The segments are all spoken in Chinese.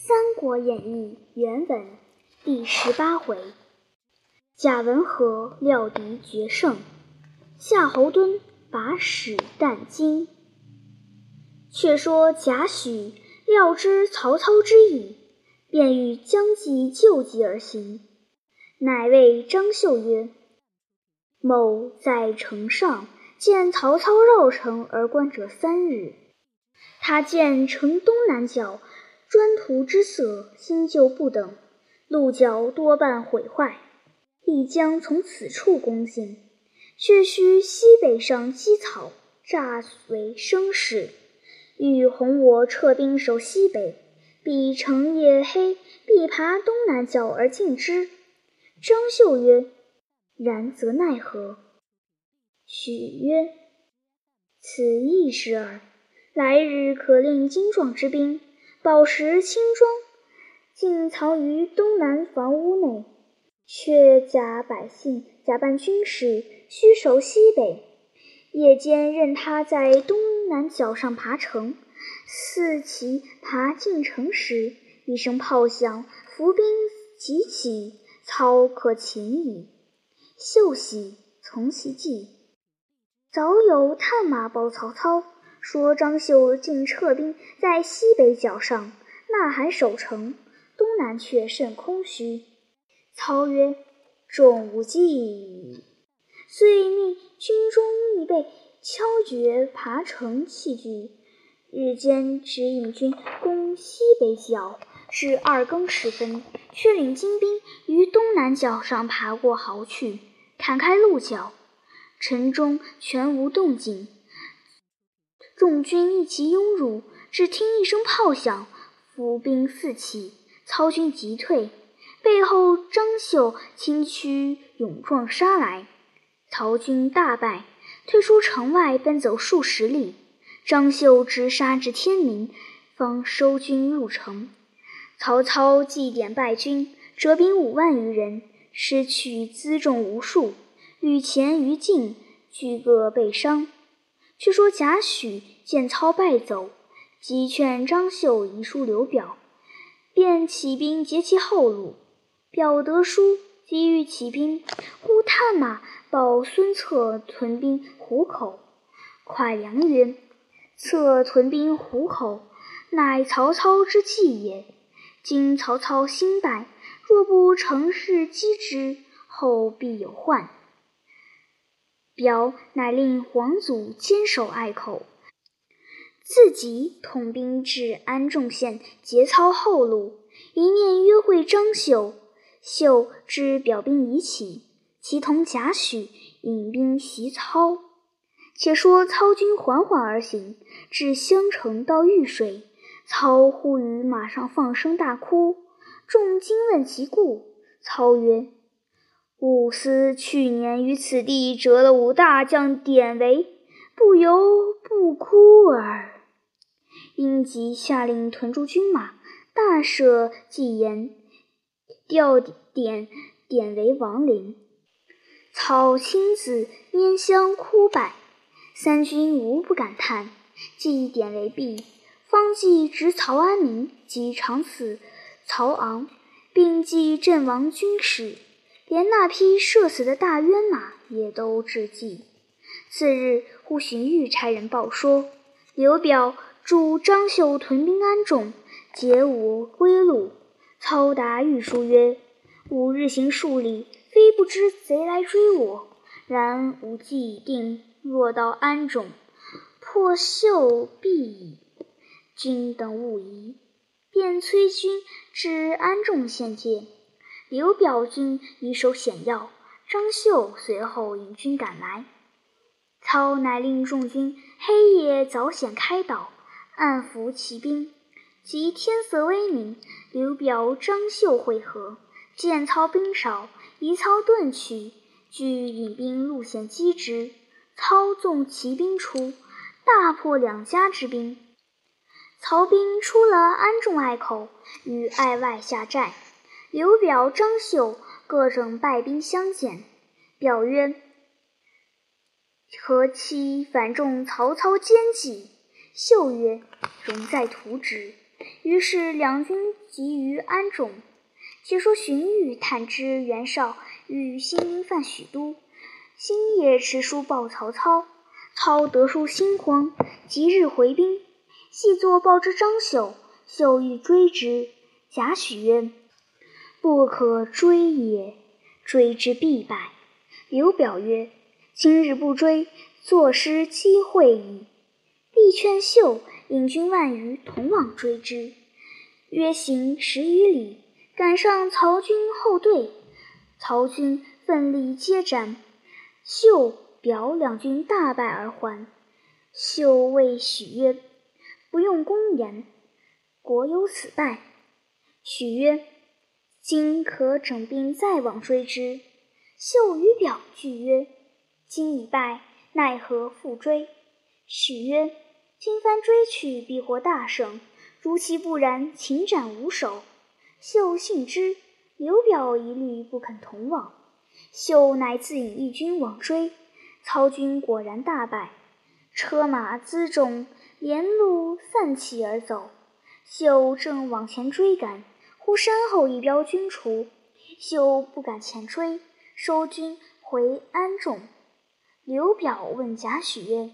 三国演义》原文第十八回：贾文和料敌决胜，夏侯惇把史啖精。却说贾诩料知曹操之意，便欲将计就计而行，乃谓张绣曰：“某在城上见曹操绕城而观者三日，他见城东南角。”砖涂之色新旧不等，鹿角多半毁坏，必将从此处攻进。却须西北上积草，诈为声势，欲哄我撤兵守西北。必成夜黑，必爬东南角而进之。张绣曰：“然则奈何？”许曰：“此一时耳。来日可令精壮之兵。”宝石轻装，尽藏于东南房屋内，却假百姓假扮军士，虚守西北。夜间任他在东南角上爬城，四骑爬进城时，一声炮响，伏兵急起，操可擒矣。秀喜，从其计。早有探马报曹操。说张绣竟撤兵在西北角上，呐喊守城，东南却甚空虚。操曰：“众无计矣。”遂命军中密备敲决爬城器具，日间指引军攻西北角，至二更时分，却领精兵于东南角上爬过壕去，砍开鹿角，城中全无动静。众军一齐拥入，只听一声炮响，伏兵四起，操军急退。背后张绣轻驱勇壮杀来，曹军大败，退出城外，奔走数十里。张绣直杀至天明，方收军入城。曹操祭点败军，折兵五万余人，失去辎重无数，与前、于禁俱各被伤。却说贾诩见操败走，即劝张绣遗书刘表，便起兵截其后路。表得书，即欲起兵，忽探马报孙策屯兵虎口。蒯良曰：“策屯兵虎口，乃曹操之计也。今曹操新败，若不乘势击之，后必有患。”表乃令黄祖坚守隘口，自己统兵至安众县节操后路，一面约会张绣。绣知表兵已起，即同贾诩引兵袭操。且说操军缓缓而行，至襄城到玉水，操忽于马上放声大哭。众惊问其故，操曰：武思去年于此地折了五大将典韦，不由不哭耳。因即下令屯驻军马，大赦祭言，调点典韦亡灵。操亲自拈香哭拜，三军无不感叹。祭典韦毕，方祭执曹安民及长子曹昂，并祭阵亡军士。连那匹射死的大渊马也都致祭。次日，忽荀彧差人报说，刘表助张绣屯兵安众，解我归路。操答御书曰：“吾日行数里，非不知贼来追我，然吾计已定。若到安众，破绣必矣。君等勿疑。”便催军至安众县界。刘表军以守险要，张绣随后引军赶来。操乃令众军黑夜早险开道，暗伏骑兵。及天色微明，刘表、张绣会合，见操兵少，移操遁去，据引兵路险击之。操纵骑兵出，大破两家之兵。曹兵出了安众隘口，于隘外下寨。刘表、张绣各整败兵相见，表曰：“何期反中曹操奸计？”绣曰：“容在图之。”于是两军集于安中。且说荀彧探知袁绍欲兴兵犯许都，星夜持书报曹操。操得书心慌，即日回兵。细作报之张绣，绣欲追之。贾诩曰：“不可追也，追之必败。”刘表曰：“今日不追，坐失机会矣。”必劝秀引军万余同往追之。约行十余里。赶上曹军后队，曹军奋力接战，秀、表两军大败而还。秀谓许曰：“不用公言，国有此败。”许曰：“今可整兵再往追之。”秀与表俱曰：“今已败，奈何复追？”许曰：“今番追去，必获大胜；如其不然，擒斩无首。”秀信之，刘表一律不肯同往。秀乃自引一军往追，曹军果然大败，车马辎重连路散弃而走。秀正往前追赶，忽山后一彪军出，秀不敢前追，收军回安众。刘表问贾诩曰：“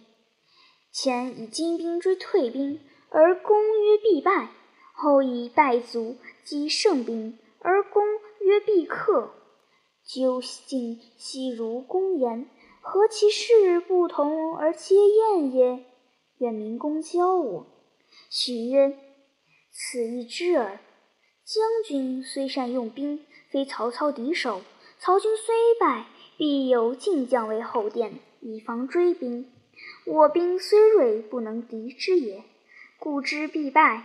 前以精兵追退兵，而攻曰必败。”后以败卒击胜兵，而攻曰必克。究竟悉如公言，何其事不同而皆厌也？愿明公教我。许曰：“此亦知耳。将军虽善用兵，非曹操敌手。曹军虽败，必有进将为后殿，以防追兵。我兵虽锐，不能敌之也。故知必败。”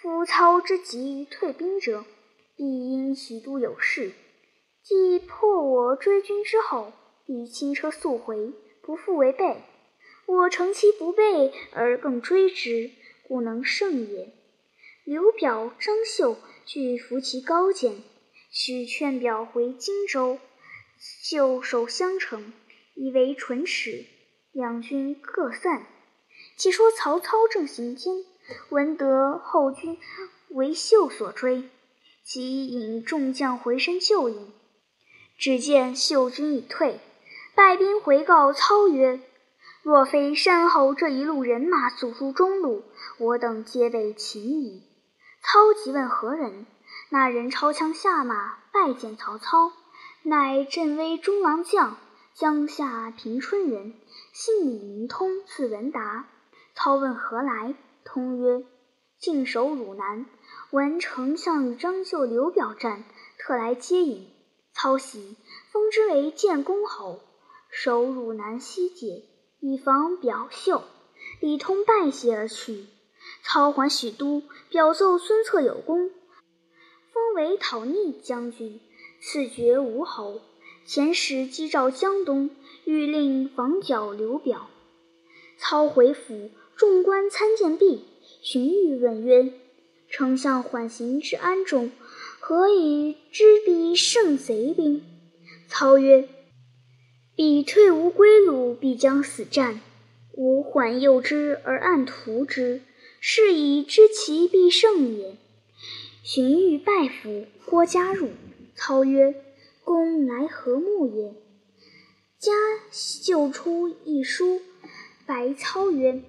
夫操之急于退兵者，必因许都有事。既破我追军之后，必轻车速回，不复为备。我乘其不备而更追之，故能胜也。刘表、张绣俱服其高见，许劝表回荆州，就守襄城，以为唇齿。两军各散。且说曹操正行间。闻得后军为秀所追，即引众将回身救应。只见秀军已退，败兵回告操曰：“若非山后这一路人马阻住中路，我等皆被擒矣。”操即问何人，那人抄枪下马拜见曹操，乃镇威中郎将江夏平春人，姓李名通，字文达。操问何来？通曰：“进守汝南，闻丞相与张绣、刘表战，特来接引。操喜，封之为建功侯，守汝南西界，以防表绣。李通拜谢而去。操还许都，表奏孙策有功，封为讨逆将军，赐爵吴侯。遣使击赵江东，欲令防剿刘表。操回府。”众官参见毕，荀彧问曰：“丞相缓行至安中，何以知彼胜贼兵？”操曰：“彼退无归路，必将死战。吾缓诱之而暗图之，是以知其必胜也。”荀彧拜服，郭嘉入。操曰：“公来何目也？”嘉就出一书，白操曰。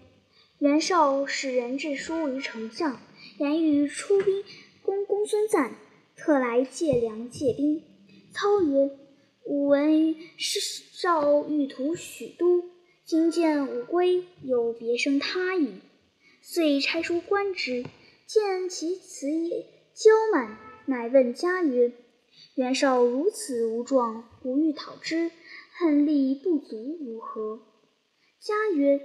袁绍使人致书于丞相，言欲出兵攻公孙瓒，特来借粮借兵。操曰：“吾闻绍欲图许都，今见吾归，有别生他意，遂差书观之。见其辞也骄慢，乃问嘉曰：‘袁绍如此无状，吾欲讨之，恨力不足，如何？’嘉曰。”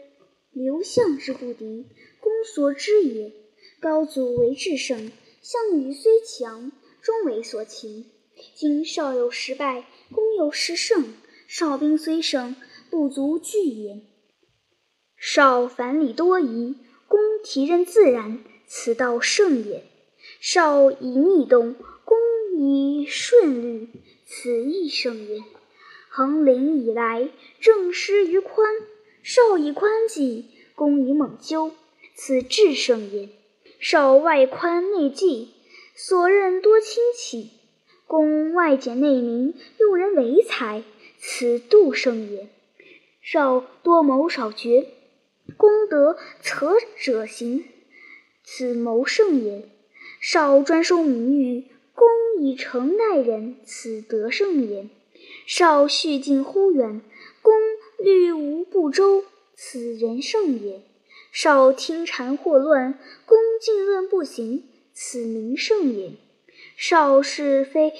刘项之不敌，公所知也。高祖为智圣，项羽虽强，终为所擒。今少有失败，公有失胜。少兵虽胜，不足惧也。少反礼多疑，其任自然，此道胜也。少以逆动，公以顺律，此亦胜也。横陵以来，政失于宽。少以宽济，公以猛究，此智胜也。少外宽内济，所任多亲戚。公外简内明，用人为才，此度圣也。少多谋少决，功德策者行，此谋圣也。少专收名誉，公以诚待人，此德圣也。少蓄近乎远，公虑无不周，此人圣也。少听谗惑乱，公静论不行，此名圣也。少是非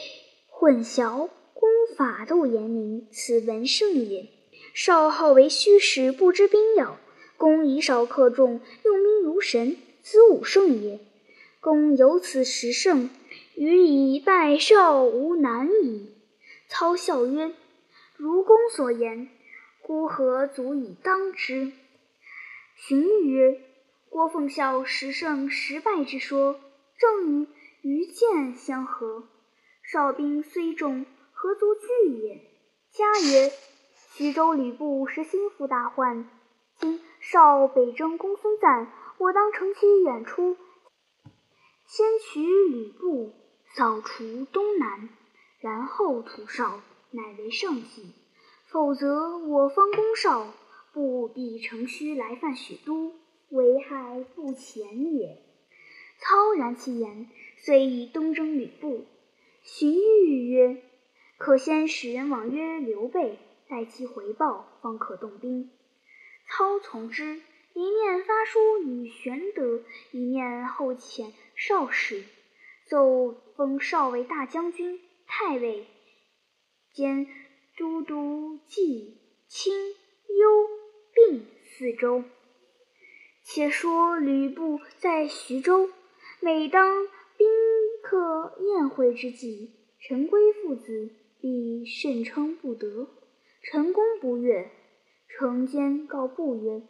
混淆，公法度严明，此文圣也。少好为虚实，不知兵要，公以少克众，用兵如神，此武圣也。公有此十胜，予以败少无难矣。操笑曰：“如公所言，孤何足以当之？”荀彧曰：“郭奉孝十胜十败之说，正与愚见相合。少兵虽众，何足惧也？”嘉曰。徐州吕布是心腹大患，今少北征公孙瓒，我当乘其远出，先取吕布，扫除东南，然后屠少，乃为上计。否则，我方攻少，不必乘虚来犯许都，危害不浅也。操然其言，遂以东征吕布。荀彧曰：“可先使人往约刘备。”待其回报，方可动兵。操从之，一面发书与玄德，一面后遣少使，奏封少为大将军、太尉，兼都督冀、青、幽、并四州。且说吕布在徐州，每当宾客宴会之际，陈规父子必甚称不得。陈宫不悦，程坚告布曰：“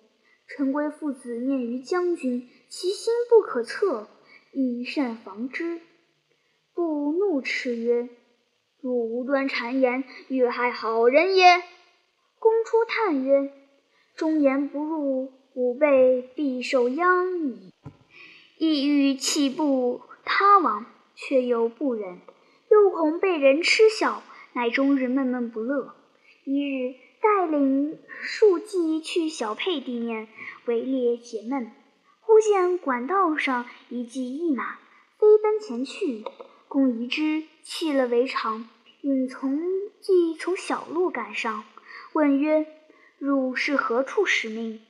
陈规父子念于将军，其心不可测，宜善防之。”布怒斥曰：“汝无端谗言，欲害好人也。”公出叹曰：“忠言不入，吾辈必受殃矣。”意欲弃布他往，却又不忍，又恐被人嗤笑，乃终日闷闷不乐。一日，带领数骑去小沛地面围猎解闷，忽见管道上一骑一马飞奔前去，公疑之，弃了围场，引从骑从小路赶上，问曰：“汝是何处使命？”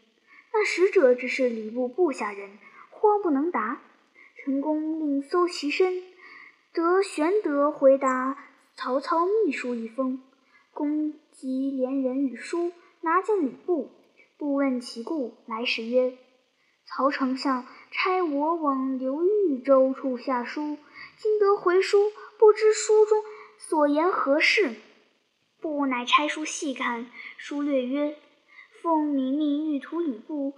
那使者只是礼部部下人，或不能答。陈宫令搜其身，得玄德回答曹操秘书一封。公即连人与书，拿见吕布。不问其故，来使曰：“曹丞相差我往刘豫州处下书，今得回书，不知书中所言何事。”布乃拆书细看，书略曰：“奉明命欲图吕布，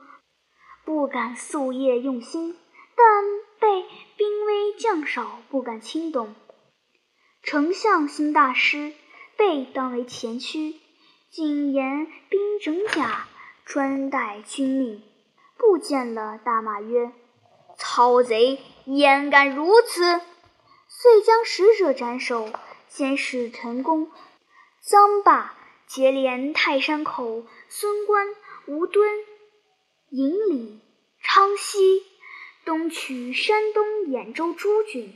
不敢夙夜用心，但被兵微将少，不敢轻动。丞相心大失。”备当为前驱，竟言兵整甲，穿戴军令。不见了，大骂曰：“曹贼，焉敢如此！”遂将使者斩首。先使陈宫、臧霸结连泰山口、孙关、吴敦、颍里、昌西，东取山东兖州诸郡，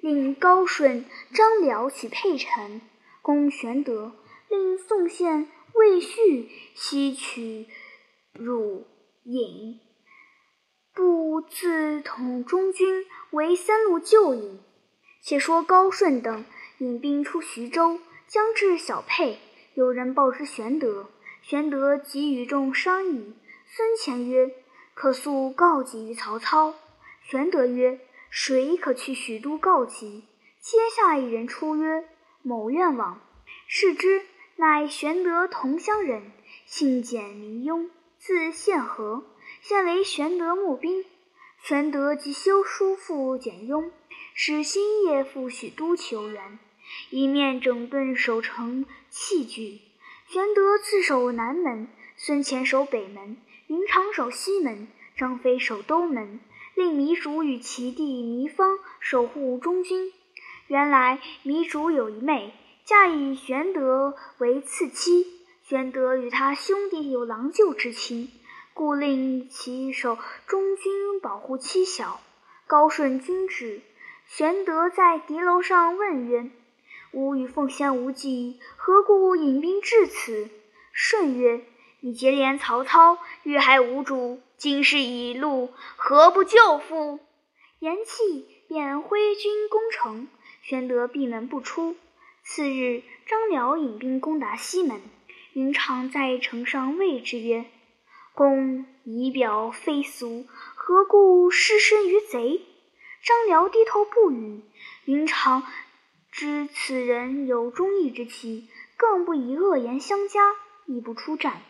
令高顺、张辽取沛城。公玄德令宋宪、魏续西取汝尹，不自统中军为三路救引。且说高顺等引兵出徐州，将至小沛，有人报之玄德。玄德即与众商议。孙乾曰：“可速告急于曹操。”玄德曰：“谁可去许都告急？”接下一人出曰。某愿往，视之，乃玄德同乡人，姓简名雍，字宪和，现为玄德募兵。玄德即修书复简雍，使星夜赴许都求援，一面整顿守城器具。玄德自守南门，孙乾守北门，云长守西门，张飞守东门，令糜竺与其弟糜芳守护中军。原来糜竺有一妹，嫁以玄德为次妻。玄德与他兄弟有郎舅之情，故令其守中军，保护妻小。高顺君止，玄德在敌楼上问曰：“吾与奉先无忌，何故引兵至此？”舜曰：“你结连曹操，遇害无主，今事已露，何不救父？”言讫，便挥军攻城。玄德闭门不出。次日，张辽引兵攻打西门。云长在城上谓之曰：“公仪表非俗，何故失身于贼？”张辽低头不语。云长知此人有忠义之气，更不以恶言相加，亦不出战。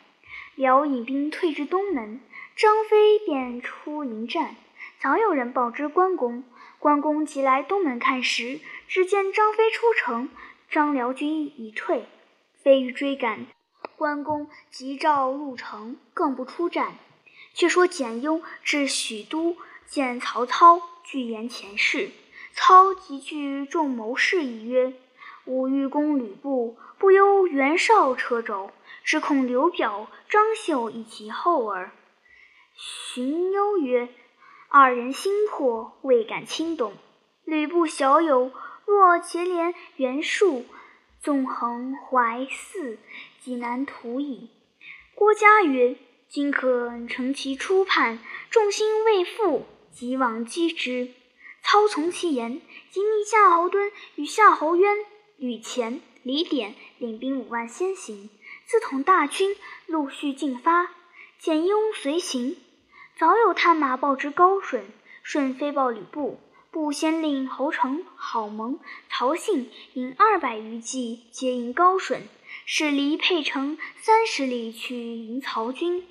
辽引兵退至东门，张飞便出迎战。早有人报知关公，关公即来东门看时，只见张飞出城，张辽军已退，飞欲追赶。关公急召入城，更不出战。却说简雍至许都，见曹操，具言前事。操即聚众谋士议曰：“吾欲攻吕布，不忧袁绍车轴，只恐刘表、张绣以其后耳。”荀攸曰。二人心魄未敢轻动。吕布小友，若结连袁术，纵横淮泗，济南图矣。郭嘉曰：“今可乘其初叛，众心未复，即往击之。”操从其言，即命夏侯惇与夏侯渊、吕虔、李典领兵五万先行，自统大军，陆续进发。简雍随行。早有探马报知高顺，顺飞报吕布，布先令侯成、郝萌、曹信引二百余骑接应高顺，使离沛城三十里去迎曹军，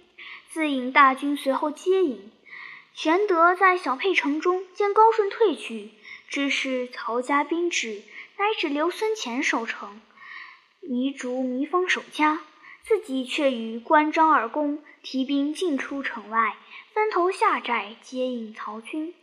自引大军随后接应。玄德在小沛城中见高顺退去，知是曹家兵至，乃指留孙乾守城，糜竺、糜芳守家，自己却与关张二公提兵进出城外。分头下寨接应曹军。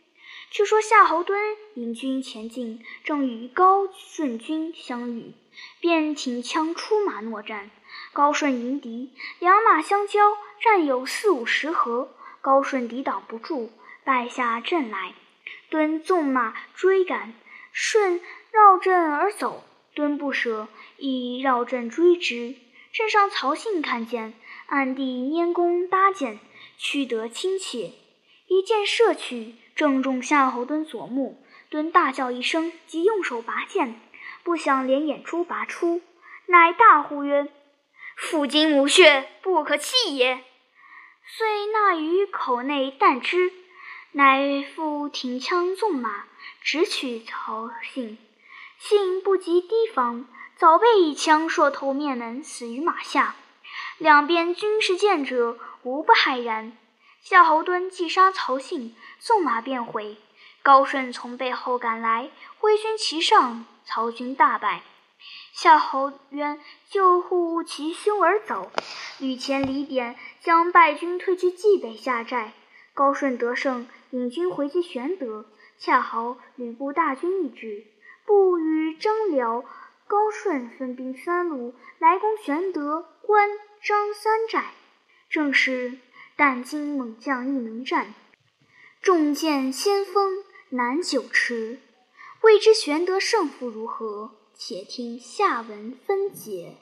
据说夏侯惇引军前进，正与高顺军相遇，便挺枪出马搦战。高顺迎敌，两马相交，战有四五十合，高顺抵挡不住，败下阵来。惇纵马追赶，顺绕阵而走，惇不舍，亦绕阵追之。镇上曹信看见，暗地拈弓搭箭。取得亲切，一箭射去，正中夏侯惇左目。惇大叫一声，即用手拔剑，不想连眼珠拔出，乃大呼曰：“父精母血，不可弃也！”遂纳于口内啖之，乃复挺枪纵马，直取曹信。信不及提防，早被一枪射头面门，死于马下。两边均是剑者。无不骇然。夏侯惇既杀曹信，纵马便回。高顺从背后赶来，挥军齐上，曹军大败。夏侯渊救护其兄而走。吕虔、李典将败军退去冀北下寨。高顺得胜，引军回击玄德。恰好吕布大军已至，不与张辽、高顺分兵三路来攻玄德、关张三寨。正是但今猛将亦能战，重剑先锋难久持。未知玄德胜负如何？且听下文分解。